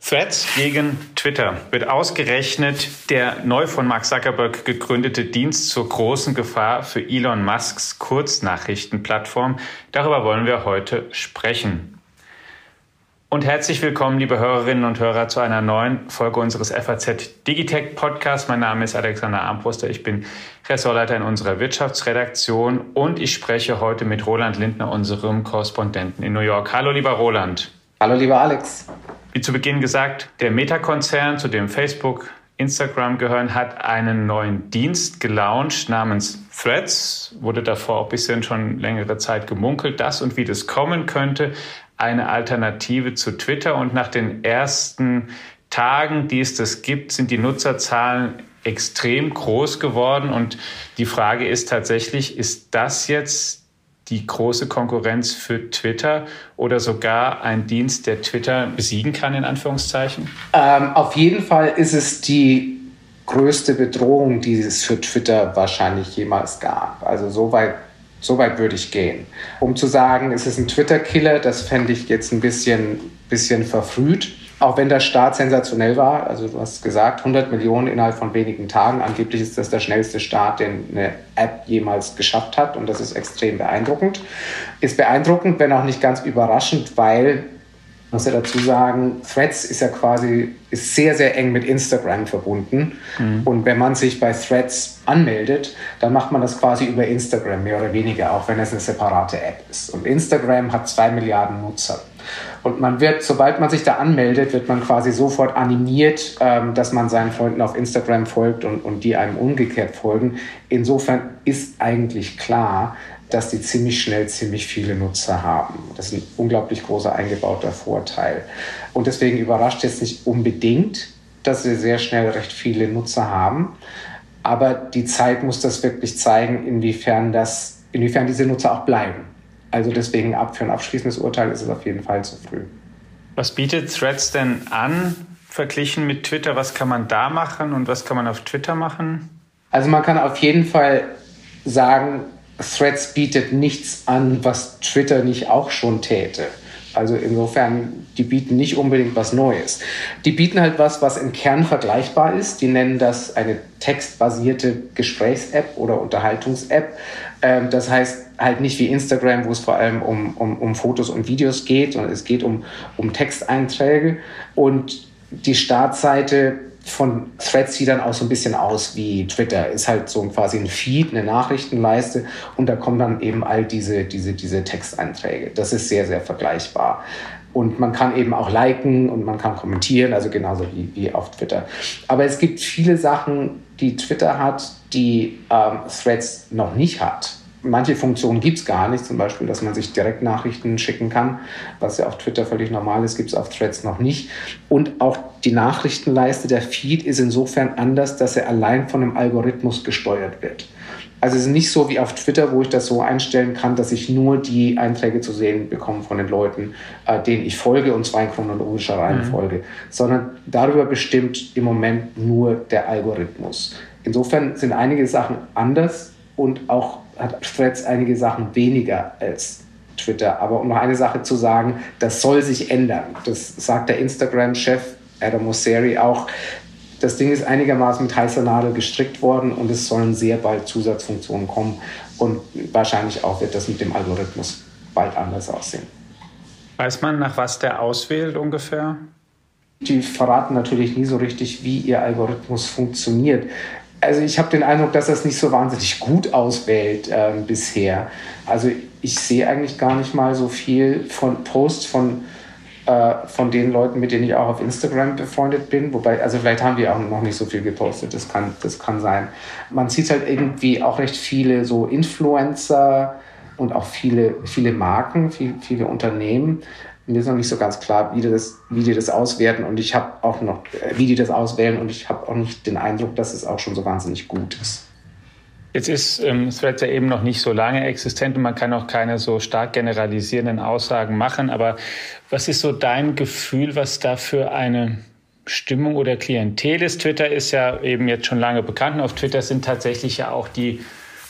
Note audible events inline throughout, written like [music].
Threads gegen Twitter wird ausgerechnet der neu von Mark Zuckerberg gegründete Dienst zur großen Gefahr für Elon Musks Kurznachrichtenplattform. Darüber wollen wir heute sprechen. Und herzlich willkommen, liebe Hörerinnen und Hörer, zu einer neuen Folge unseres FAZ Digitech Podcasts. Mein Name ist Alexander Armbruster. Ich bin Ressortleiter in unserer Wirtschaftsredaktion und ich spreche heute mit Roland Lindner, unserem Korrespondenten in New York. Hallo, lieber Roland. Hallo, lieber Alex. Wie zu Beginn gesagt, der Meta-Konzern, zu dem Facebook, Instagram gehören, hat einen neuen Dienst gelauncht namens Threads. Wurde davor auch ein bisschen schon längere Zeit gemunkelt, das und wie das kommen könnte. Eine Alternative zu Twitter. Und nach den ersten Tagen, die es das gibt, sind die Nutzerzahlen extrem groß geworden. Und die Frage ist tatsächlich, ist das jetzt die große Konkurrenz für Twitter oder sogar ein Dienst, der Twitter besiegen kann, in Anführungszeichen? Ähm, auf jeden Fall ist es die größte Bedrohung, die es für Twitter wahrscheinlich jemals gab. Also so weit, so weit würde ich gehen. Um zu sagen, es ist ein Twitter-Killer, das fände ich jetzt ein bisschen, bisschen verfrüht auch wenn der Start sensationell war, also du hast gesagt, 100 Millionen innerhalb von wenigen Tagen. Angeblich ist das der schnellste Start, den eine App jemals geschafft hat und das ist extrem beeindruckend. Ist beeindruckend, wenn auch nicht ganz überraschend, weil muss ja dazu sagen, Threads ist ja quasi ist sehr, sehr eng mit Instagram verbunden. Mhm. Und wenn man sich bei Threads anmeldet, dann macht man das quasi über Instagram, mehr oder weniger, auch wenn es eine separate App ist. Und Instagram hat zwei Milliarden Nutzer. Und man wird, sobald man sich da anmeldet, wird man quasi sofort animiert, ähm, dass man seinen Freunden auf Instagram folgt und, und die einem umgekehrt folgen. Insofern ist eigentlich klar, dass die ziemlich schnell ziemlich viele Nutzer haben. Das ist ein unglaublich großer eingebauter Vorteil. Und deswegen überrascht jetzt nicht unbedingt, dass wir sehr schnell recht viele Nutzer haben. Aber die Zeit muss das wirklich zeigen, inwiefern, das, inwiefern diese Nutzer auch bleiben. Also deswegen ab für ein abschließendes Urteil ist es auf jeden Fall zu früh. Was bietet Threads denn an, verglichen mit Twitter? Was kann man da machen und was kann man auf Twitter machen? Also man kann auf jeden Fall sagen, Threads bietet nichts an, was Twitter nicht auch schon täte. Also insofern, die bieten nicht unbedingt was Neues. Die bieten halt was, was im Kern vergleichbar ist. Die nennen das eine textbasierte Gesprächs-App oder Unterhaltungs-App. Ähm, das heißt halt nicht wie Instagram, wo es vor allem um, um, um Fotos und Videos geht, sondern es geht um, um Texteinträge. Und die Startseite von Threads sieht dann auch so ein bisschen aus wie Twitter. Ist halt so quasi ein Feed, eine Nachrichtenleiste und da kommen dann eben all diese, diese, diese Texteinträge. Das ist sehr, sehr vergleichbar. Und man kann eben auch liken und man kann kommentieren, also genauso wie, wie auf Twitter. Aber es gibt viele Sachen, die Twitter hat, die ähm, Threads noch nicht hat manche Funktionen gibt es gar nicht, zum Beispiel, dass man sich direkt Nachrichten schicken kann, was ja auf Twitter völlig normal ist, gibt es auf Threads noch nicht. Und auch die Nachrichtenleiste, der Feed ist insofern anders, dass er allein von einem Algorithmus gesteuert wird. Also es ist nicht so wie auf Twitter, wo ich das so einstellen kann, dass ich nur die Einträge zu sehen bekomme von den Leuten, äh, denen ich folge, und zwar in chronologischer Reihenfolge, mhm. sondern darüber bestimmt im Moment nur der Algorithmus. Insofern sind einige Sachen anders und auch hat Threads einige Sachen weniger als Twitter. Aber um noch eine Sache zu sagen, das soll sich ändern. Das sagt der Instagram-Chef Adam Mosseri auch. Das Ding ist einigermaßen mit heißer Nadel gestrickt worden und es sollen sehr bald Zusatzfunktionen kommen. Und wahrscheinlich auch wird das mit dem Algorithmus bald anders aussehen. Weiß man, nach was der auswählt ungefähr? Die verraten natürlich nie so richtig, wie ihr Algorithmus funktioniert also ich habe den Eindruck, dass das nicht so wahnsinnig gut auswählt äh, bisher. Also ich sehe eigentlich gar nicht mal so viel von Posts von, äh, von den Leuten, mit denen ich auch auf Instagram befreundet bin. Wobei, also vielleicht haben die auch noch nicht so viel gepostet, das kann, das kann sein. Man sieht halt irgendwie auch recht viele so Influencer und auch viele, viele Marken, viel, viele Unternehmen, mir ist noch nicht so ganz klar, wie die das, wie die das auswerten und ich habe auch noch, äh, wie die das auswählen und ich habe auch nicht den Eindruck, dass es auch schon so wahnsinnig gut ist. Jetzt ist ähm, Threads ja eben noch nicht so lange existent und man kann auch keine so stark generalisierenden Aussagen machen. Aber was ist so dein Gefühl, was da für eine Stimmung oder Klientel ist? Twitter ist ja eben jetzt schon lange bekannt und auf Twitter sind tatsächlich ja auch die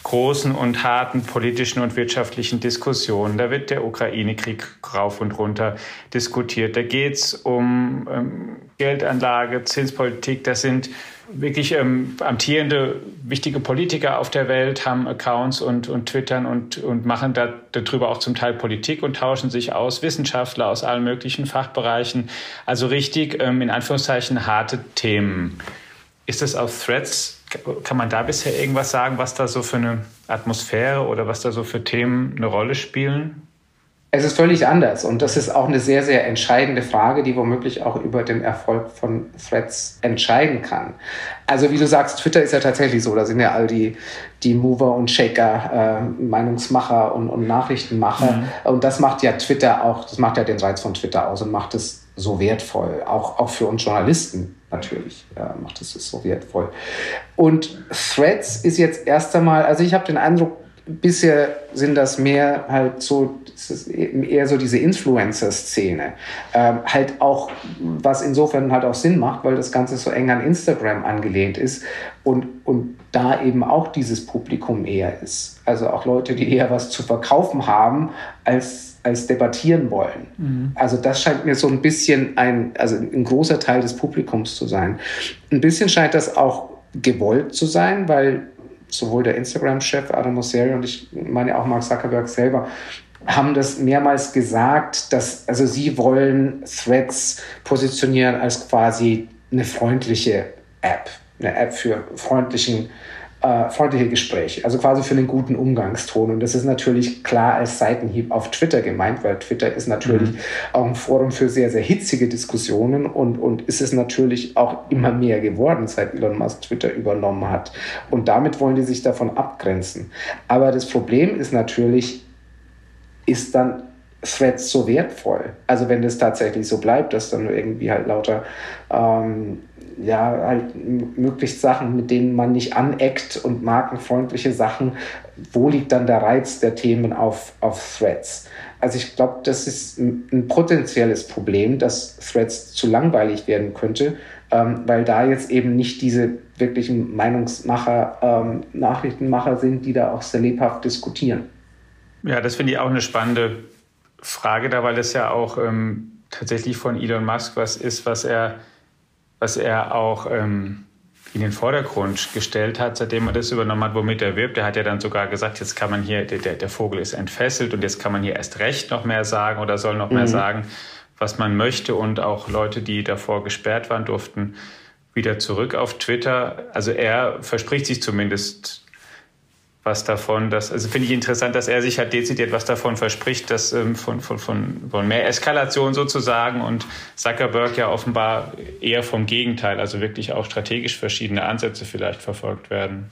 großen und harten politischen und wirtschaftlichen Diskussionen. Da wird der Ukraine-Krieg rauf und runter diskutiert. Da geht es um ähm, Geldanlage, Zinspolitik. Das sind wirklich ähm, amtierende, wichtige Politiker auf der Welt, haben Accounts und, und twittern und, und machen da, darüber auch zum Teil Politik und tauschen sich aus, Wissenschaftler aus allen möglichen Fachbereichen. Also richtig, ähm, in Anführungszeichen, harte Themen. Ist das auf Threads kann man da bisher irgendwas sagen, was da so für eine Atmosphäre oder was da so für Themen eine Rolle spielen? Es ist völlig anders und das ist auch eine sehr, sehr entscheidende Frage, die womöglich auch über den Erfolg von Threads entscheiden kann. Also wie du sagst, Twitter ist ja tatsächlich so, da sind ja all die, die Mover und Shaker, äh, Meinungsmacher und, und Nachrichtenmacher mhm. und das macht ja Twitter auch, das macht ja den Reiz von Twitter aus und macht es so wertvoll, auch, auch für uns Journalisten natürlich ja, macht es so wertvoll. Und Threads ist jetzt erst einmal, also ich habe den Eindruck, bisher sind das mehr halt so, eher so diese Influencer-Szene. Ähm, halt auch, was insofern halt auch Sinn macht, weil das Ganze so eng an Instagram angelehnt ist und, und da eben auch dieses Publikum eher ist. Also auch Leute, die eher was zu verkaufen haben, als, als debattieren wollen. Mhm. Also das scheint mir so ein bisschen ein, also ein großer Teil des Publikums zu sein. Ein bisschen scheint das auch gewollt zu sein, weil sowohl der Instagram-Chef Adam Mosseri und ich meine auch Mark Zuckerberg selber haben das mehrmals gesagt, dass also sie wollen Threads positionieren als quasi eine freundliche App, eine App für freundlichen äh, freundliche Gespräche, also quasi für einen guten Umgangston. Und das ist natürlich klar als Seitenhieb auf Twitter gemeint, weil Twitter ist natürlich mhm. auch ein Forum für sehr, sehr hitzige Diskussionen und, und ist es natürlich auch immer mehr geworden, seit Elon Musk Twitter übernommen hat. Und damit wollen die sich davon abgrenzen. Aber das Problem ist natürlich, ist dann Threads so wertvoll? Also wenn das tatsächlich so bleibt, dass dann irgendwie halt lauter ähm, ja, halt möglichst Sachen, mit denen man nicht aneckt und markenfreundliche Sachen. Wo liegt dann der Reiz der Themen auf, auf Threads? Also ich glaube, das ist ein, potenzielles Problem, dass Threads zu langweilig werden könnte, ähm, weil da jetzt eben nicht diese wirklichen Meinungsmacher, ähm, Nachrichtenmacher sind, die da auch sehr lebhaft diskutieren. Ja, das finde ich auch eine spannende Frage da, weil es ja auch ähm, tatsächlich von Elon Musk was ist, was er was er auch ähm, in den Vordergrund gestellt hat, seitdem er das übernommen hat, womit er wirbt. Er hat ja dann sogar gesagt, jetzt kann man hier, der, der Vogel ist entfesselt und jetzt kann man hier erst recht noch mehr sagen oder soll noch mhm. mehr sagen, was man möchte. Und auch Leute, die davor gesperrt waren, durften wieder zurück auf Twitter. Also er verspricht sich zumindest was davon, dass, also finde ich interessant, dass er sich halt dezidiert was davon verspricht, dass ähm, von, von, von, von mehr Eskalation sozusagen und Zuckerberg ja offenbar eher vom Gegenteil, also wirklich auch strategisch verschiedene Ansätze vielleicht verfolgt werden.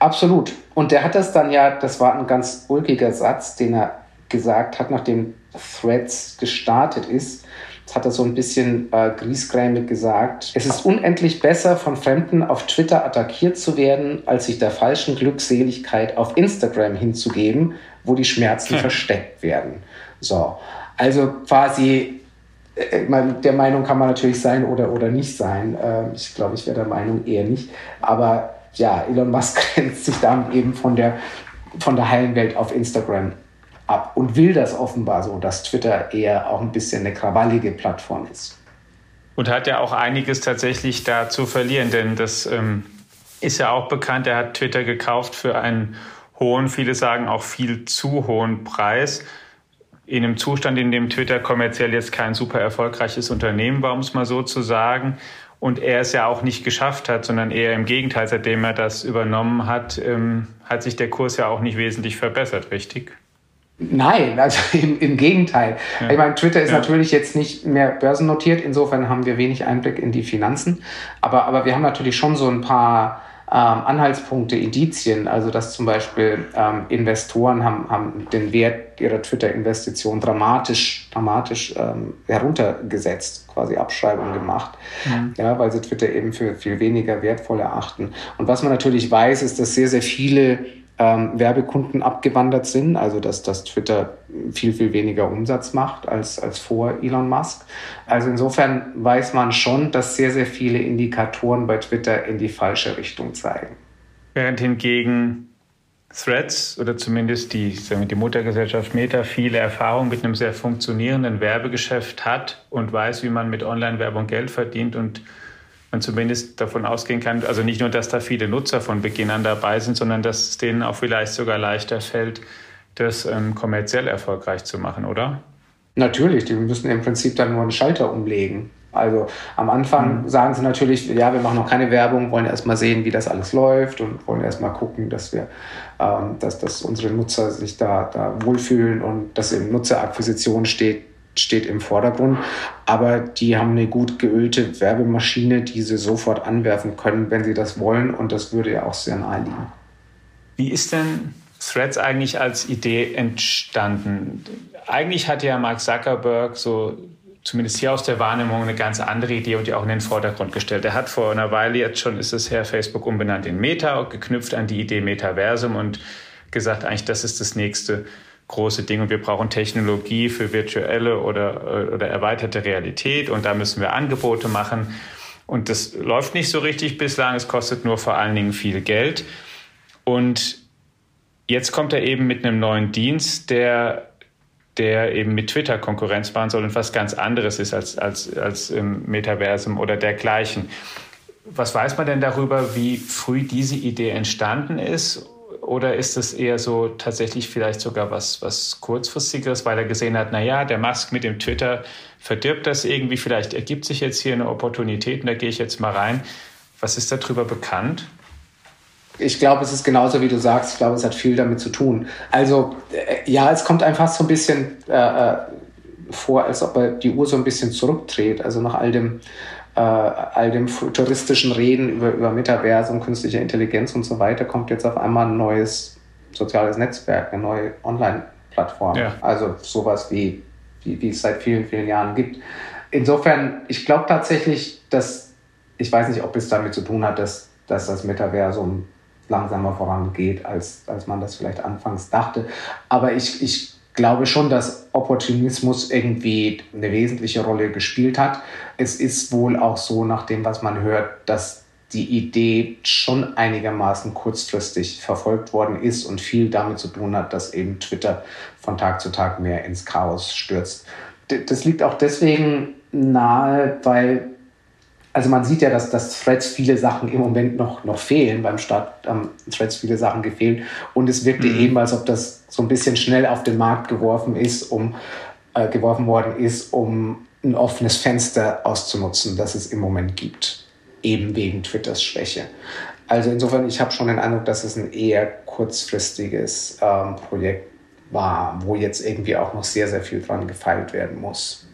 Absolut. Und der hat das dann ja, das war ein ganz ulkiger Satz, den er gesagt hat, nachdem Threads gestartet ist. Das hat er so ein bisschen äh, griesgrämig gesagt. Es ist unendlich besser, von Fremden auf Twitter attackiert zu werden, als sich der falschen Glückseligkeit auf Instagram hinzugeben, wo die Schmerzen hm. versteckt werden. So, also quasi äh, der Meinung kann man natürlich sein oder, oder nicht sein. Ähm, ich glaube, ich wäre der Meinung eher nicht. Aber ja, Elon Musk [laughs] grenzt sich damit eben von der, von der heilen Welt auf Instagram ab und will das offenbar so, dass Twitter eher auch ein bisschen eine krawallige Plattform ist. Und hat ja auch einiges tatsächlich da zu verlieren, denn das ähm, ist ja auch bekannt, er hat Twitter gekauft für einen hohen, viele sagen auch viel zu hohen Preis. In einem Zustand, in dem Twitter kommerziell jetzt kein super erfolgreiches Unternehmen war, um es mal so zu sagen. Und er es ja auch nicht geschafft hat, sondern eher im Gegenteil, seitdem er das übernommen hat, ähm, hat sich der Kurs ja auch nicht wesentlich verbessert, richtig? Nein, also [laughs] im, im Gegenteil. Ja. Ich meine, Twitter ist ja. natürlich jetzt nicht mehr börsennotiert, insofern haben wir wenig Einblick in die Finanzen, aber, aber wir haben natürlich schon so ein paar ähm, Anhaltspunkte, Indizien, also dass zum Beispiel ähm, Investoren haben, haben den Wert ihrer Twitter-Investition dramatisch, dramatisch ähm, heruntergesetzt, quasi Abschreibungen gemacht, mhm. ja, weil sie Twitter eben für viel weniger wertvoll erachten. Und was man natürlich weiß, ist, dass sehr, sehr viele ähm, Werbekunden abgewandert sind, also dass, dass Twitter viel, viel weniger Umsatz macht als, als vor Elon Musk. Also insofern weiß man schon, dass sehr, sehr viele Indikatoren bei Twitter in die falsche Richtung zeigen. Während hingegen Threads oder zumindest die, sagen wir, die Muttergesellschaft Meta viele Erfahrung mit einem sehr funktionierenden Werbegeschäft hat und weiß, wie man mit Online-Werbung Geld verdient und man zumindest davon ausgehen kann, also nicht nur, dass da viele Nutzer von Beginn an dabei sind, sondern dass es denen auch vielleicht sogar leichter fällt, das ähm, kommerziell erfolgreich zu machen, oder? Natürlich, die müssen im Prinzip dann nur einen Schalter umlegen. Also am Anfang mhm. sagen sie natürlich, ja, wir machen noch keine Werbung, wollen erstmal sehen, wie das alles läuft und wollen erstmal gucken, dass wir, ähm, dass, dass unsere Nutzer sich da, da wohlfühlen und dass eben Nutzerakquisition steht, steht im Vordergrund. Aber die haben eine gut geölte Werbemaschine, die sie sofort anwerfen können, wenn sie das wollen. Und das würde ja auch sehr nahe liegen. Wie ist denn Threads eigentlich als Idee entstanden? Eigentlich hat ja Mark Zuckerberg so zumindest hier aus der Wahrnehmung eine ganz andere Idee und die auch in den Vordergrund gestellt. Er hat vor einer Weile jetzt schon, ist es her, Facebook umbenannt in Meta, geknüpft an die Idee Metaversum und gesagt, eigentlich das ist das nächste große Ding und wir brauchen Technologie für virtuelle oder, oder erweiterte Realität und da müssen wir Angebote machen. Und das läuft nicht so richtig bislang, es kostet nur vor allen Dingen viel Geld. Und jetzt kommt er eben mit einem neuen Dienst, der der eben mit Twitter Konkurrenz machen soll und was ganz anderes ist als, als, als im Metaversum oder dergleichen. Was weiß man denn darüber, wie früh diese Idee entstanden ist? Oder ist es eher so tatsächlich vielleicht sogar was, was kurzfristigeres, weil er gesehen hat, na ja, der Musk mit dem Twitter verdirbt das irgendwie, vielleicht ergibt sich jetzt hier eine Opportunität und da gehe ich jetzt mal rein. Was ist darüber bekannt? Ich glaube, es ist genauso, wie du sagst. Ich glaube, es hat viel damit zu tun. Also, äh, ja, es kommt einfach so ein bisschen äh, äh, vor, als ob er die Uhr so ein bisschen zurückdreht. Also nach all dem, äh, all dem futuristischen Reden über, über Metaversum, künstliche Intelligenz und so weiter, kommt jetzt auf einmal ein neues soziales Netzwerk, eine neue Online-Plattform. Ja. Also sowas wie, wie, wie es seit vielen, vielen Jahren gibt. Insofern, ich glaube tatsächlich, dass, ich weiß nicht, ob es damit zu tun hat, dass, dass das Metaversum langsamer vorangeht, als, als man das vielleicht anfangs dachte. Aber ich, ich glaube schon, dass Opportunismus irgendwie eine wesentliche Rolle gespielt hat. Es ist wohl auch so, nach dem, was man hört, dass die Idee schon einigermaßen kurzfristig verfolgt worden ist und viel damit zu tun hat, dass eben Twitter von Tag zu Tag mehr ins Chaos stürzt. Das liegt auch deswegen nahe, weil also man sieht ja, dass, dass Threads viele Sachen im Moment noch, noch fehlen. Beim Start haben Threads viele Sachen gefehlt. Und es wirkte mhm. eben, als ob das so ein bisschen schnell auf den Markt geworfen ist, um äh, geworfen worden ist, um ein offenes Fenster auszunutzen, das es im Moment gibt. Eben wegen Twitters Schwäche. Also insofern, ich habe schon den Eindruck, dass es ein eher kurzfristiges ähm, Projekt war, wo jetzt irgendwie auch noch sehr, sehr viel dran gefeilt werden muss.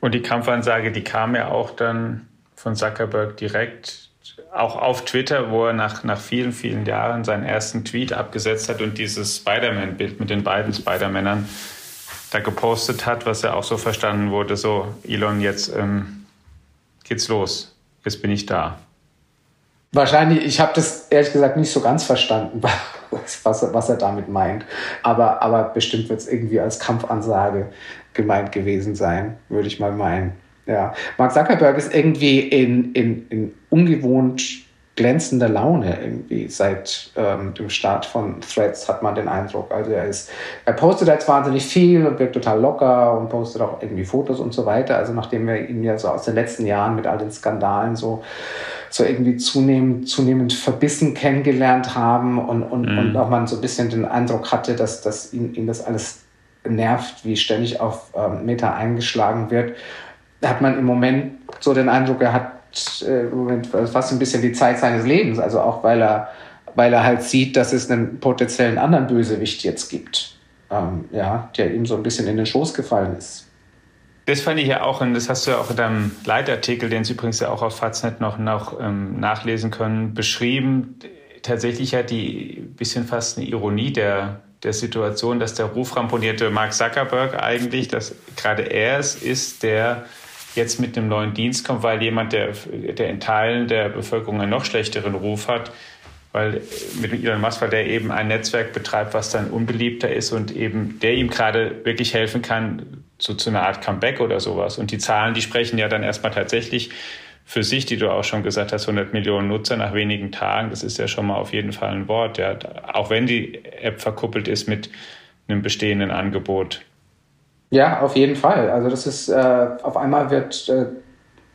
Und die Kampfansage, die kam ja auch dann von Zuckerberg direkt auch auf Twitter, wo er nach, nach vielen, vielen Jahren seinen ersten Tweet abgesetzt hat und dieses Spider-Man-Bild mit den beiden Spider-Männern da gepostet hat, was ja auch so verstanden wurde, so Elon, jetzt ähm, geht's los, jetzt bin ich da. Wahrscheinlich, ich habe das ehrlich gesagt nicht so ganz verstanden, [laughs] was, was er damit meint. Aber, aber bestimmt wird es irgendwie als Kampfansage gemeint gewesen sein, würde ich mal meinen. Ja, Mark Zuckerberg ist irgendwie in, in, in ungewohnt glänzender Laune irgendwie seit ähm, dem Start von Threads hat man den Eindruck. Also er ist, er postet jetzt wahnsinnig viel und wirkt total locker und postet auch irgendwie Fotos und so weiter. Also nachdem wir ihn ja so aus den letzten Jahren mit all den Skandalen so so irgendwie zunehmend, zunehmend verbissen kennengelernt haben und, und, mhm. und auch man so ein bisschen den Eindruck hatte, dass, dass ihn, ihn das alles nervt, wie ständig auf ähm, Meta eingeschlagen wird hat man im Moment so den Eindruck, er hat äh, im Moment fast ein bisschen die Zeit seines Lebens. Also auch weil er, weil er halt sieht, dass es einen potenziellen anderen Bösewicht jetzt gibt, ähm, ja, der ihm so ein bisschen in den Schoß gefallen ist. Das fand ich ja auch, und das hast du ja auch in deinem Leitartikel, den Sie übrigens ja auch auf Faznet noch, noch ähm, nachlesen können, beschrieben. Tatsächlich ja die bisschen fast eine Ironie der, der Situation, dass der ruframponierte Mark Zuckerberg eigentlich, dass gerade er es ist, der jetzt mit einem neuen Dienst kommt, weil jemand, der, der in Teilen der Bevölkerung einen noch schlechteren Ruf hat, weil mit Elon Musk, weil der eben ein Netzwerk betreibt, was dann unbeliebter ist und eben der ihm gerade wirklich helfen kann, so zu einer Art Comeback oder sowas. Und die Zahlen, die sprechen ja dann erstmal tatsächlich für sich, die du auch schon gesagt hast, 100 Millionen Nutzer nach wenigen Tagen, das ist ja schon mal auf jeden Fall ein Wort. Ja. Auch wenn die App verkuppelt ist mit einem bestehenden Angebot. Ja, auf jeden Fall. Also das ist, äh, auf einmal wird äh,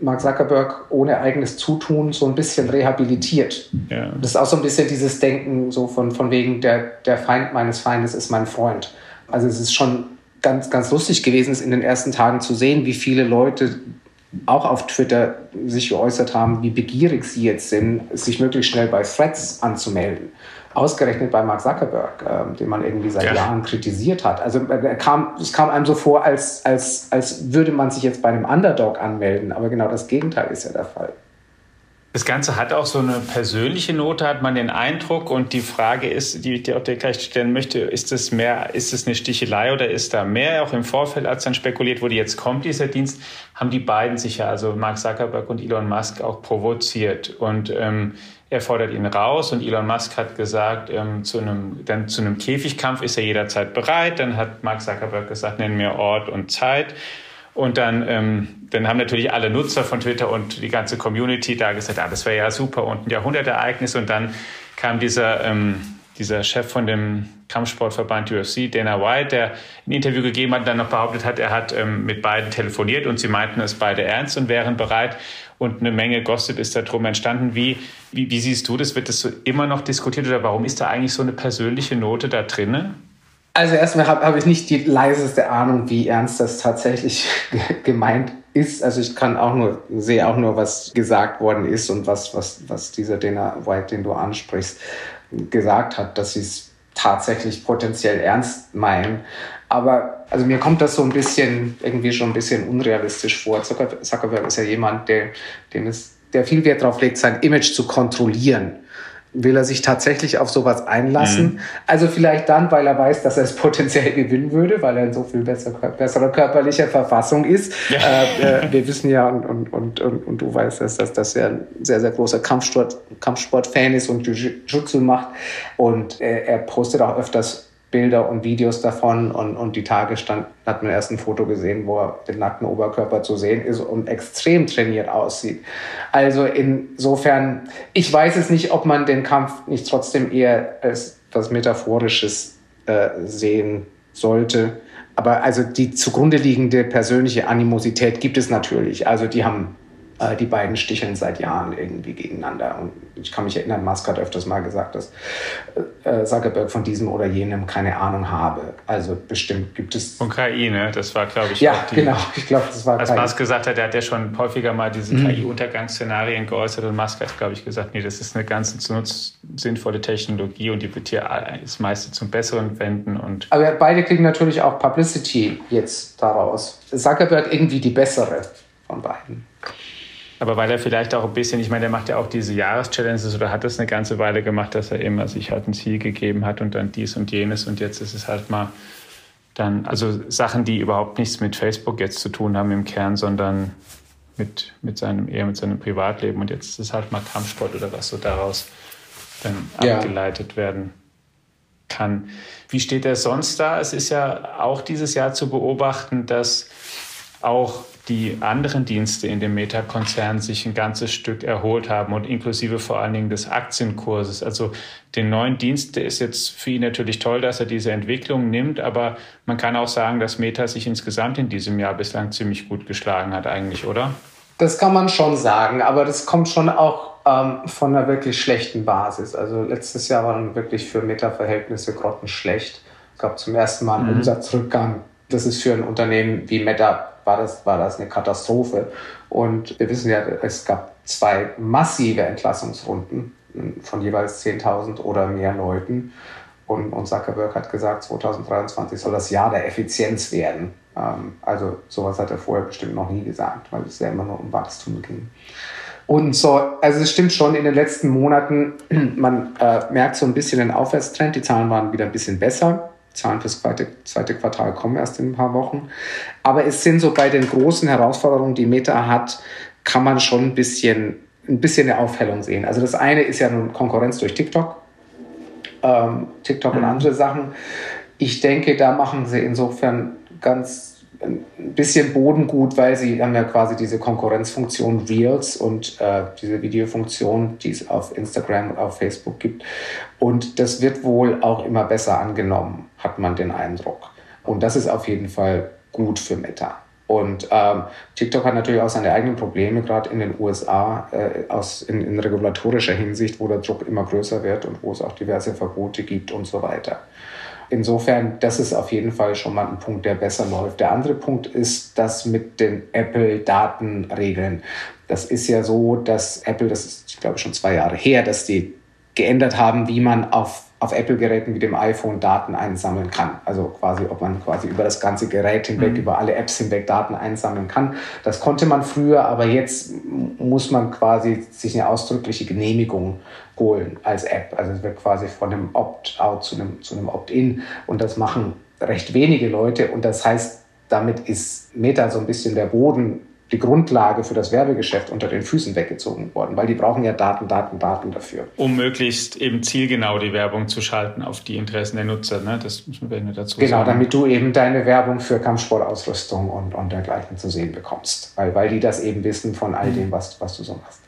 Mark Zuckerberg ohne eigenes Zutun so ein bisschen rehabilitiert. Ja. Das ist auch so ein bisschen dieses Denken so von, von wegen, der, der Feind meines Feindes ist mein Freund. Also es ist schon ganz, ganz lustig gewesen, es in den ersten Tagen zu sehen, wie viele Leute auch auf Twitter sich geäußert haben, wie begierig sie jetzt sind, sich möglichst schnell bei Threads anzumelden. Ausgerechnet bei Mark Zuckerberg, äh, den man irgendwie seit ja. Jahren kritisiert hat. Also äh, kam, es kam einem so vor, als, als, als würde man sich jetzt bei einem Underdog anmelden. Aber genau das Gegenteil ist ja der Fall. Das Ganze hat auch so eine persönliche Note, hat man den Eindruck. Und die Frage ist, die ich dir auch gleich stellen möchte, ist es mehr, ist es eine Stichelei oder ist da mehr? Auch im Vorfeld, als dann spekuliert wurde, jetzt kommt dieser Dienst, haben die beiden sich ja, also Mark Zuckerberg und Elon Musk, auch provoziert. Und ähm, er fordert ihn raus und Elon Musk hat gesagt, ähm, zu, einem, dann zu einem Käfigkampf ist er jederzeit bereit. Dann hat Mark Zuckerberg gesagt, nenn mir Ort und Zeit. Und dann, ähm, dann haben natürlich alle Nutzer von Twitter und die ganze Community da gesagt, ah, das wäre ja super und ein Jahrhundertereignis. Und dann kam dieser, ähm, dieser Chef von dem Kampfsportverband UFC, Dana White, der ein Interview gegeben hat und dann noch behauptet hat, er hat ähm, mit beiden telefoniert und sie meinten es beide ernst und wären bereit. Und eine Menge Gossip ist darum entstanden. Wie, wie, wie siehst du das? Wird das so immer noch diskutiert oder warum ist da eigentlich so eine persönliche Note da drin? Also erstmal habe hab ich nicht die leiseste Ahnung, wie ernst das tatsächlich [laughs] gemeint ist. Also ich kann auch nur, sehe auch nur, was gesagt worden ist und was, was, was dieser Dana White, den du ansprichst, gesagt hat, dass sie es tatsächlich potenziell ernst meinen. Aber also mir kommt das so ein bisschen, irgendwie schon ein bisschen unrealistisch vor. Zuckerberg ist ja jemand, der, dem es, der viel Wert darauf legt, sein Image zu kontrollieren will er sich tatsächlich auf sowas einlassen. Mhm. Also vielleicht dann, weil er weiß, dass er es potenziell gewinnen würde, weil er in so viel besser, besserer körperlicher Verfassung ist. Ja. Äh, äh, wir wissen ja und, und, und, und, du weißt, dass, dass, dass er ein sehr, sehr großer Kampfsport, Kampfsport-Fan ist und Jiu-Jitsu macht. Und äh, er postet auch öfters Bilder und Videos davon und, und die Tage stand, hat man erst ein Foto gesehen, wo er den nackten Oberkörper zu sehen ist und extrem trainiert aussieht. Also insofern, ich weiß es nicht, ob man den Kampf nicht trotzdem eher als was Metaphorisches äh, sehen sollte. Aber also die zugrunde liegende persönliche Animosität gibt es natürlich. Also die haben äh, die beiden sticheln seit Jahren irgendwie gegeneinander. Und ich kann mich erinnern, Musk hat öfters mal gesagt, dass äh, Zuckerberg von diesem oder jenem keine Ahnung habe. Also bestimmt gibt es. Von KI, ne? Das war, glaube ich, ja, die, genau. Ich glaube, das war. Als KI. Musk gesagt hat, er hat ja schon häufiger mal diese mhm. KI-Untergangsszenarien geäußert und Musk hat, glaube ich, gesagt, nee, das ist eine ganz sinnvolle Technologie und die wird hier das meiste zum Besseren wenden. Und Aber beide kriegen natürlich auch Publicity jetzt daraus. Zuckerberg irgendwie die bessere von beiden. Aber weil er vielleicht auch ein bisschen, ich meine, der macht ja auch diese Jahreschallenges oder hat das eine ganze Weile gemacht, dass er immer sich halt ein Ziel gegeben hat und dann dies und jenes und jetzt ist es halt mal dann, also Sachen, die überhaupt nichts mit Facebook jetzt zu tun haben im Kern, sondern mit, mit seinem, eher mit seinem Privatleben und jetzt ist es halt mal Kampfsport oder was so daraus dann ja. abgeleitet werden kann. Wie steht er sonst da? Es ist ja auch dieses Jahr zu beobachten, dass auch die anderen Dienste in dem Meta-Konzern sich ein ganzes Stück erholt haben und inklusive vor allen Dingen des Aktienkurses. Also den neuen Dienst, der ist jetzt für ihn natürlich toll, dass er diese Entwicklung nimmt, aber man kann auch sagen, dass Meta sich insgesamt in diesem Jahr bislang ziemlich gut geschlagen hat eigentlich, oder? Das kann man schon sagen, aber das kommt schon auch ähm, von einer wirklich schlechten Basis. Also letztes Jahr war dann wirklich für Meta-Verhältnisse grottenschlecht. Es gab zum ersten Mal einen mhm. Umsatzrückgang. Das ist für ein Unternehmen wie Meta war das, war das eine Katastrophe. Und wir wissen ja, es gab zwei massive Entlassungsrunden von jeweils 10.000 oder mehr Leuten. Und, und Zuckerberg hat gesagt, 2023 soll das Jahr der Effizienz werden. Ähm, also sowas hat er vorher bestimmt noch nie gesagt, weil es ja immer nur um Wachstum ging. Und so, also es stimmt schon, in den letzten Monaten, [clears throat] man äh, merkt so ein bisschen den Aufwärtstrend. Die Zahlen waren wieder ein bisschen besser. Zahlen fürs zweite, zweite Quartal kommen erst in ein paar Wochen. Aber es sind so bei den großen Herausforderungen, die Meta hat, kann man schon ein bisschen, ein bisschen eine Aufhellung sehen. Also das eine ist ja nun Konkurrenz durch TikTok. Ähm, TikTok mhm. und andere Sachen. Ich denke, da machen sie insofern ganz ein bisschen Bodengut, weil sie haben ja quasi diese Konkurrenzfunktion Reels und äh, diese Videofunktion, die es auf Instagram und auf Facebook gibt. Und das wird wohl auch immer besser angenommen, hat man den Eindruck. Und das ist auf jeden Fall gut für Meta. Und ähm, TikTok hat natürlich auch seine eigenen Probleme, gerade in den USA, äh, aus, in, in regulatorischer Hinsicht, wo der Druck immer größer wird und wo es auch diverse Verbote gibt und so weiter. Insofern, das ist auf jeden Fall schon mal ein Punkt, der besser läuft. Der andere Punkt ist das mit den Apple-Datenregeln. Das ist ja so, dass Apple, das ist, ich glaube, schon zwei Jahre her, dass die geändert haben, wie man auf auf Apple-Geräten wie dem iPhone Daten einsammeln kann. Also quasi, ob man quasi über das ganze Gerät hinweg, mhm. über alle Apps hinweg Daten einsammeln kann. Das konnte man früher, aber jetzt muss man quasi sich eine ausdrückliche Genehmigung holen als App. Also es wird quasi von einem Opt-out zu einem, zu einem Opt-in und das machen recht wenige Leute und das heißt, damit ist Meta so ein bisschen der Boden die Grundlage für das Werbegeschäft unter den Füßen weggezogen worden, weil die brauchen ja Daten, Daten, Daten dafür. Um möglichst eben zielgenau die Werbung zu schalten auf die Interessen der Nutzer. Ne? Das müssen wir dazu genau, sagen. Genau, damit du eben deine Werbung für Kampfsportausrüstung und, und dergleichen zu sehen bekommst, weil, weil die das eben wissen von all dem, was, was du so machst.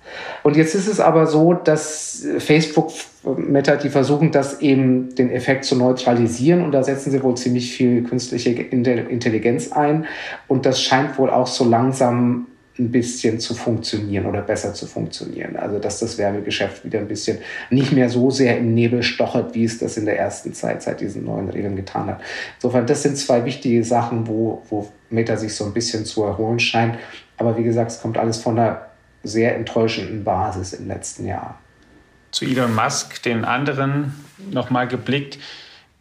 Und jetzt ist es aber so, dass Facebook Meta, die versuchen das eben den Effekt zu neutralisieren und da setzen sie wohl ziemlich viel künstliche Intelligenz ein und das scheint wohl auch so langsam ein bisschen zu funktionieren oder besser zu funktionieren. Also dass das Werbegeschäft wieder ein bisschen nicht mehr so sehr im Nebel stochert, wie es das in der ersten Zeit seit diesen neuen Regeln getan hat. Insofern, das sind zwei wichtige Sachen, wo, wo Meta sich so ein bisschen zu erholen scheint. Aber wie gesagt, es kommt alles von einer sehr enttäuschenden Basis im letzten Jahr. Zu Elon Musk, den anderen, nochmal geblickt.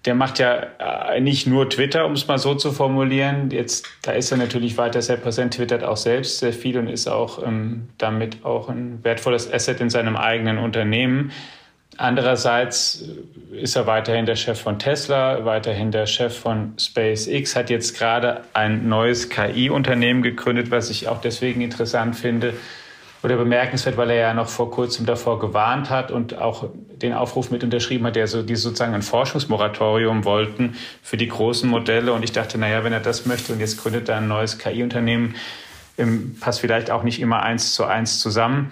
Der macht ja äh, nicht nur Twitter, um es mal so zu formulieren. Jetzt, da ist er natürlich weiter sehr präsent, twittert auch selbst sehr viel und ist auch ähm, damit auch ein wertvolles Asset in seinem eigenen Unternehmen. Andererseits ist er weiterhin der Chef von Tesla, weiterhin der Chef von SpaceX, hat jetzt gerade ein neues KI-Unternehmen gegründet, was ich auch deswegen interessant finde, oder bemerkenswert, weil er ja noch vor kurzem davor gewarnt hat und auch den Aufruf mit unterschrieben hat, der so, die sozusagen ein Forschungsmoratorium wollten für die großen Modelle. Und ich dachte, naja, wenn er das möchte und jetzt gründet er ein neues KI-Unternehmen, ähm, passt vielleicht auch nicht immer eins zu eins zusammen.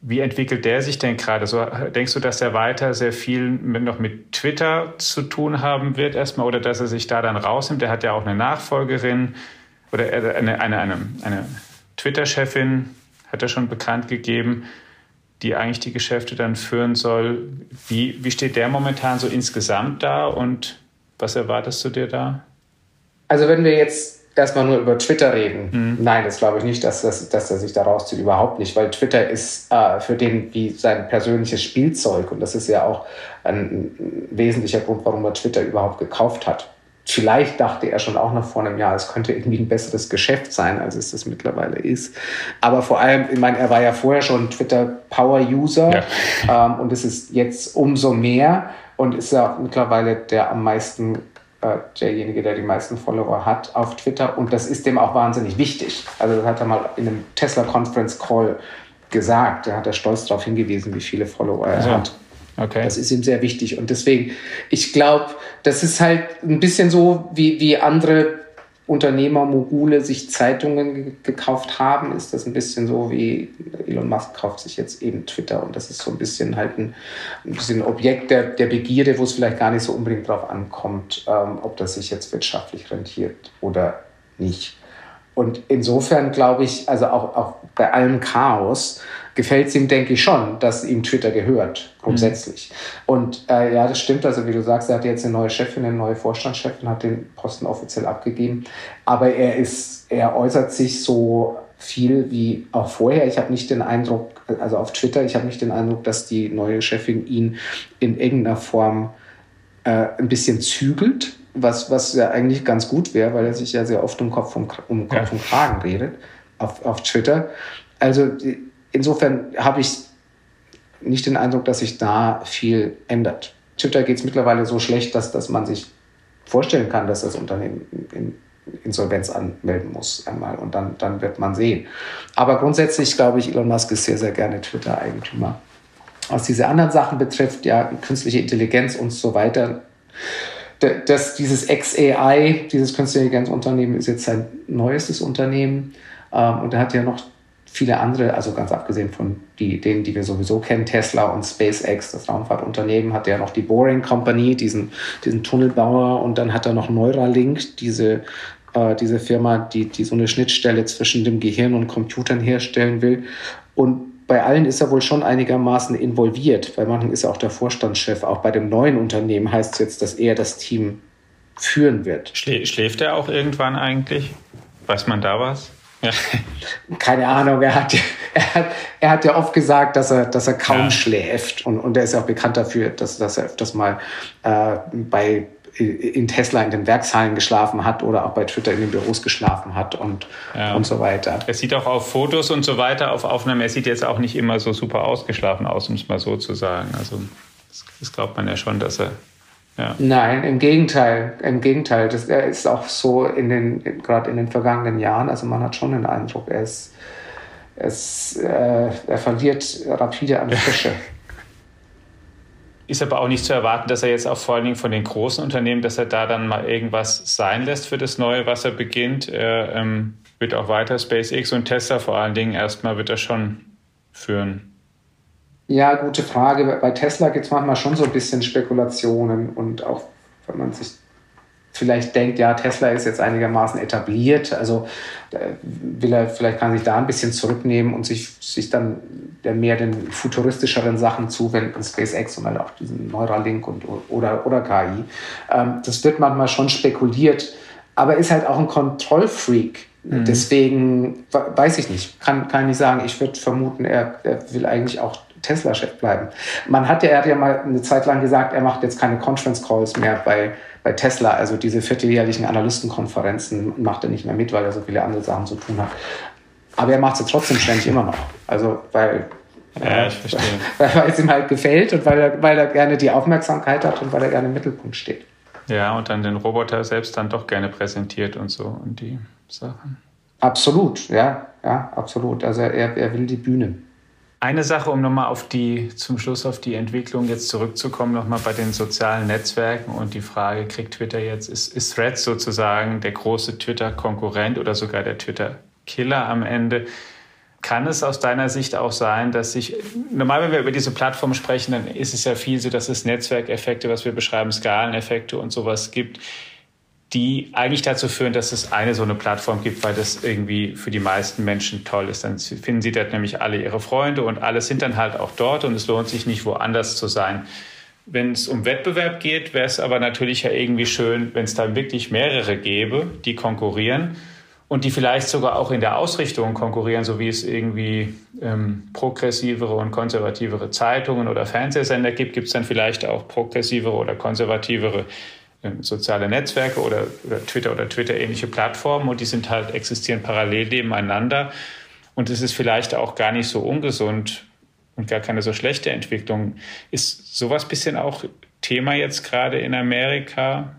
Wie entwickelt der sich denn gerade? So, denkst du, dass er weiter sehr viel mit, noch mit Twitter zu tun haben wird erstmal oder dass er sich da dann rausnimmt? Er hat ja auch eine Nachfolgerin oder eine, eine, eine, eine Twitter-Chefin, hat er schon bekannt gegeben, die eigentlich die Geschäfte dann führen soll. Wie, wie steht der momentan so insgesamt da und was erwartest du dir da? Also wenn wir jetzt erstmal nur über Twitter reden, mhm. nein, das glaube ich nicht, dass, dass, dass er sich da rauszieht, überhaupt nicht, weil Twitter ist äh, für den wie sein persönliches Spielzeug und das ist ja auch ein, ein wesentlicher Grund, warum er Twitter überhaupt gekauft hat. Vielleicht dachte er schon auch noch vor einem Jahr, es könnte irgendwie ein besseres Geschäft sein, als es das mittlerweile ist. Aber vor allem, ich meine, er war ja vorher schon Twitter-Power-User ja. ähm, und es ist jetzt umso mehr und ist ja mittlerweile der am meisten, äh, derjenige, der die meisten Follower hat auf Twitter und das ist dem auch wahnsinnig wichtig. Also das hat er mal in einem Tesla-Conference-Call gesagt. Da hat er stolz darauf hingewiesen, wie viele Follower er ja. hat. Okay. Das ist ihm sehr wichtig. Und deswegen, ich glaube, das ist halt ein bisschen so, wie, wie andere Unternehmer, Mogule sich Zeitungen gekauft haben, ist das ein bisschen so wie Elon Musk kauft sich jetzt eben Twitter. Und das ist so ein bisschen halt ein, ein bisschen Objekt der, der Begierde, wo es vielleicht gar nicht so unbedingt drauf ankommt, ähm, ob das sich jetzt wirtschaftlich rentiert oder nicht. Und insofern glaube ich, also auch, auch bei allem Chaos, gefällt es ihm, denke ich schon, dass ihm Twitter gehört, grundsätzlich. Mhm. Und äh, ja, das stimmt, also wie du sagst, er hat jetzt eine neue Chefin, eine neue Vorstandschefin, hat den Posten offiziell abgegeben. Aber er ist, er äußert sich so viel wie auch vorher. Ich habe nicht den Eindruck, also auf Twitter, ich habe nicht den Eindruck, dass die neue Chefin ihn in irgendeiner Form äh, ein bisschen zügelt, was, was ja eigentlich ganz gut wäre, weil er sich ja sehr oft um Kopf und, um Kopf und Kragen redet auf, auf Twitter. Also insofern habe ich nicht den Eindruck, dass sich da viel ändert. Twitter geht es mittlerweile so schlecht, dass, dass man sich vorstellen kann, dass das Unternehmen in Insolvenz anmelden muss einmal und dann, dann wird man sehen. Aber grundsätzlich glaube ich, Elon Musk ist sehr, sehr gerne Twitter-Eigentümer. Was diese anderen Sachen betrifft, ja, künstliche Intelligenz und so weiter, das, dieses XAI, dieses Künstliche Intelligenzunternehmen, ist jetzt sein neuestes Unternehmen. Ähm, und er hat ja noch viele andere, also ganz abgesehen von die, denen, die wir sowieso kennen, Tesla und SpaceX, das Raumfahrtunternehmen, hat er noch die Boring Company, diesen, diesen Tunnelbauer und dann hat er noch Neuralink, diese, äh, diese Firma, die, die so eine Schnittstelle zwischen dem Gehirn und Computern herstellen will. Und bei allen ist er wohl schon einigermaßen involviert. Bei manchen ist er auch der Vorstandschef. Auch bei dem neuen Unternehmen heißt es jetzt, dass er das Team führen wird. Schläft er auch irgendwann eigentlich? Weiß man da was? Ja. [laughs] Keine Ahnung, er hat, er, hat, er hat ja oft gesagt, dass er, dass er kaum ja. schläft. Und, und er ist ja auch bekannt dafür, dass, dass er öfters mal äh, bei, in Tesla in den Werkshallen geschlafen hat oder auch bei Twitter in den Büros geschlafen hat und, ja. und so weiter. Er sieht auch auf Fotos und so weiter, auf Aufnahmen, er sieht jetzt auch nicht immer so super ausgeschlafen aus, um es mal so zu sagen. Also das, das glaubt man ja schon, dass er ja. Nein, im Gegenteil, im Gegenteil. Das er ist auch so in den, gerade in den vergangenen Jahren, also man hat schon den Eindruck, er ist, es, äh, er verliert rapide an Frische. [laughs] Ist aber auch nicht zu erwarten, dass er jetzt auch vor allen Dingen von den großen Unternehmen, dass er da dann mal irgendwas sein lässt für das Neue, was er beginnt. Er ähm, wird auch weiter SpaceX und Tesla vor allen Dingen erstmal wird er schon führen. Ja, gute Frage. Bei Tesla gibt es manchmal schon so ein bisschen Spekulationen und auch wenn man sich vielleicht denkt, ja, Tesla ist jetzt einigermaßen etabliert, also will er, vielleicht kann er sich da ein bisschen zurücknehmen und sich, sich dann mehr den futuristischeren Sachen zuwenden, SpaceX und halt auch diesen Neuralink und, oder, oder KI. Ähm, das wird manchmal schon spekuliert, aber ist halt auch ein Kontrollfreak. Mhm. Deswegen weiß ich nicht, kann, kann ich nicht sagen. Ich würde vermuten, er, er will eigentlich auch Tesla-Chef bleiben. Man hat ja, er hat ja mal eine Zeit lang gesagt, er macht jetzt keine Conference Calls mehr bei, bei Tesla, also diese vierteljährlichen Analystenkonferenzen macht er nicht mehr mit, weil er so viele andere Sachen zu tun hat. Aber er macht sie trotzdem ständig immer noch. Also, weil, ja, ich verstehe. [laughs] Weil, weil es ihm halt gefällt und weil er, weil er gerne die Aufmerksamkeit hat und weil er gerne im Mittelpunkt steht. Ja, und dann den Roboter selbst dann doch gerne präsentiert und so und die Sachen. Absolut, ja, ja, absolut. Also er, er will die Bühne. Eine Sache, um nochmal auf die, zum Schluss auf die Entwicklung jetzt zurückzukommen, nochmal bei den sozialen Netzwerken und die Frage, kriegt Twitter jetzt, ist, ist Threads sozusagen der große Twitter-Konkurrent oder sogar der Twitter-Killer am Ende? Kann es aus deiner Sicht auch sein, dass sich, normal, wenn wir über diese Plattform sprechen, dann ist es ja viel so, dass es Netzwerkeffekte, was wir beschreiben, Skaleneffekte und sowas gibt, die eigentlich dazu führen, dass es eine so eine Plattform gibt, weil das irgendwie für die meisten Menschen toll ist. Dann finden sie dort nämlich alle ihre Freunde und alle sind dann halt auch dort und es lohnt sich nicht woanders zu sein. Wenn es um Wettbewerb geht, wäre es aber natürlich ja irgendwie schön, wenn es dann wirklich mehrere gäbe, die konkurrieren und die vielleicht sogar auch in der Ausrichtung konkurrieren, so wie es irgendwie ähm, progressivere und konservativere Zeitungen oder Fernsehsender gibt, gibt es dann vielleicht auch progressivere oder konservativere soziale Netzwerke oder, oder Twitter oder Twitter-ähnliche Plattformen und die sind halt, existieren parallel nebeneinander. Und es ist vielleicht auch gar nicht so ungesund und gar keine so schlechte Entwicklung. Ist sowas bisschen auch Thema jetzt gerade in Amerika,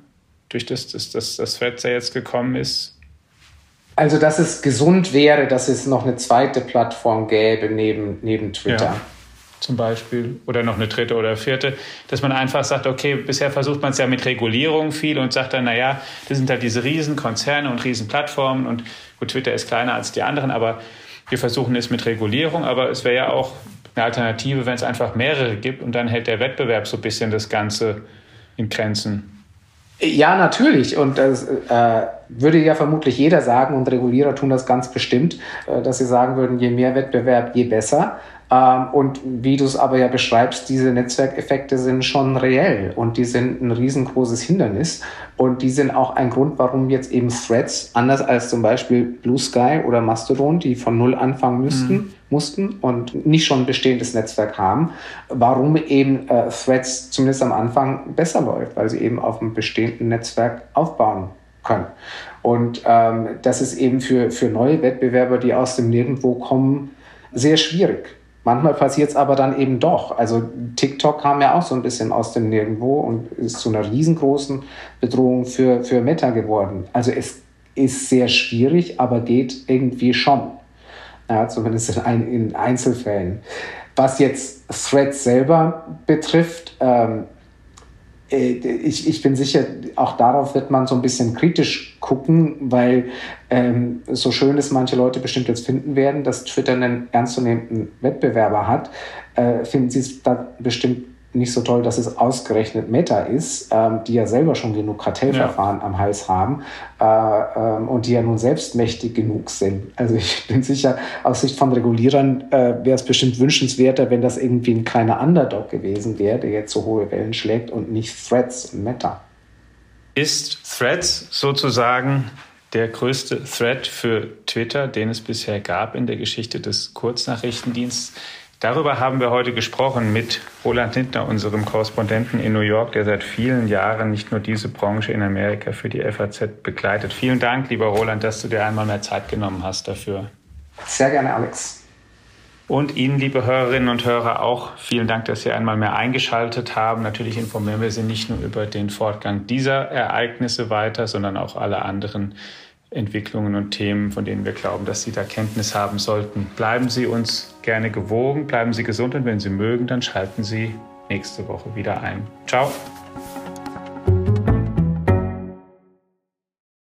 durch das, dass das, das Threads ja jetzt gekommen ist? Also, dass es gesund wäre, dass es noch eine zweite Plattform gäbe neben, neben Twitter. Ja zum Beispiel oder noch eine dritte oder vierte, dass man einfach sagt, okay, bisher versucht man es ja mit Regulierung viel und sagt dann, naja, das sind halt diese Riesenkonzerne und Riesenplattformen und gut, Twitter ist kleiner als die anderen, aber wir versuchen es mit Regulierung, aber es wäre ja auch eine Alternative, wenn es einfach mehrere gibt und dann hält der Wettbewerb so ein bisschen das Ganze in Grenzen. Ja, natürlich. Und das äh, würde ja vermutlich jeder sagen, und Regulierer tun das ganz bestimmt, äh, dass sie sagen würden, je mehr Wettbewerb, je besser. Ähm, und wie du es aber ja beschreibst, diese Netzwerkeffekte sind schon reell und die sind ein riesengroßes Hindernis. Und die sind auch ein Grund, warum jetzt eben Threads, anders als zum Beispiel Blue Sky oder Mastodon, die von Null anfangen müssten, mhm. mussten und nicht schon ein bestehendes Netzwerk haben, warum eben äh, Threads zumindest am Anfang besser läuft, weil sie eben auf einem bestehenden Netzwerk aufbauen können. Und ähm, das ist eben für, für neue Wettbewerber, die aus dem Nirgendwo kommen, sehr schwierig. Manchmal passiert es aber dann eben doch. Also TikTok kam ja auch so ein bisschen aus dem Nirgendwo und ist zu einer riesengroßen Bedrohung für, für Meta geworden. Also es ist sehr schwierig, aber geht irgendwie schon. Ja, zumindest in, ein, in Einzelfällen. Was jetzt Threads selber betrifft, ähm, äh, ich, ich bin sicher, auch darauf wird man so ein bisschen kritisch gucken, weil ähm, so schön es manche Leute bestimmt jetzt finden werden, dass Twitter einen ernstzunehmenden Wettbewerber hat, äh, finden sie es dann bestimmt nicht so toll, dass es ausgerechnet Meta ist, ähm, die ja selber schon genug Kartellverfahren ja. am Hals haben äh, ähm, und die ja nun selbst mächtig genug sind. Also ich bin sicher, aus Sicht von Regulierern äh, wäre es bestimmt wünschenswerter, wenn das irgendwie ein kleiner Underdog gewesen wäre, der jetzt so hohe Wellen schlägt und nicht Threads und Meta. Ist Threads sozusagen der größte Thread für Twitter, den es bisher gab in der Geschichte des Kurznachrichtendienstes? Darüber haben wir heute gesprochen mit Roland Lindner, unserem Korrespondenten in New York, der seit vielen Jahren nicht nur diese Branche in Amerika für die FAZ begleitet. Vielen Dank, lieber Roland, dass du dir einmal mehr Zeit genommen hast dafür. Sehr gerne, Alex. Und Ihnen, liebe Hörerinnen und Hörer, auch vielen Dank, dass Sie einmal mehr eingeschaltet haben. Natürlich informieren wir Sie nicht nur über den Fortgang dieser Ereignisse weiter, sondern auch alle anderen Entwicklungen und Themen, von denen wir glauben, dass Sie da Kenntnis haben sollten. Bleiben Sie uns gerne gewogen, bleiben Sie gesund und wenn Sie mögen, dann schalten Sie nächste Woche wieder ein. Ciao.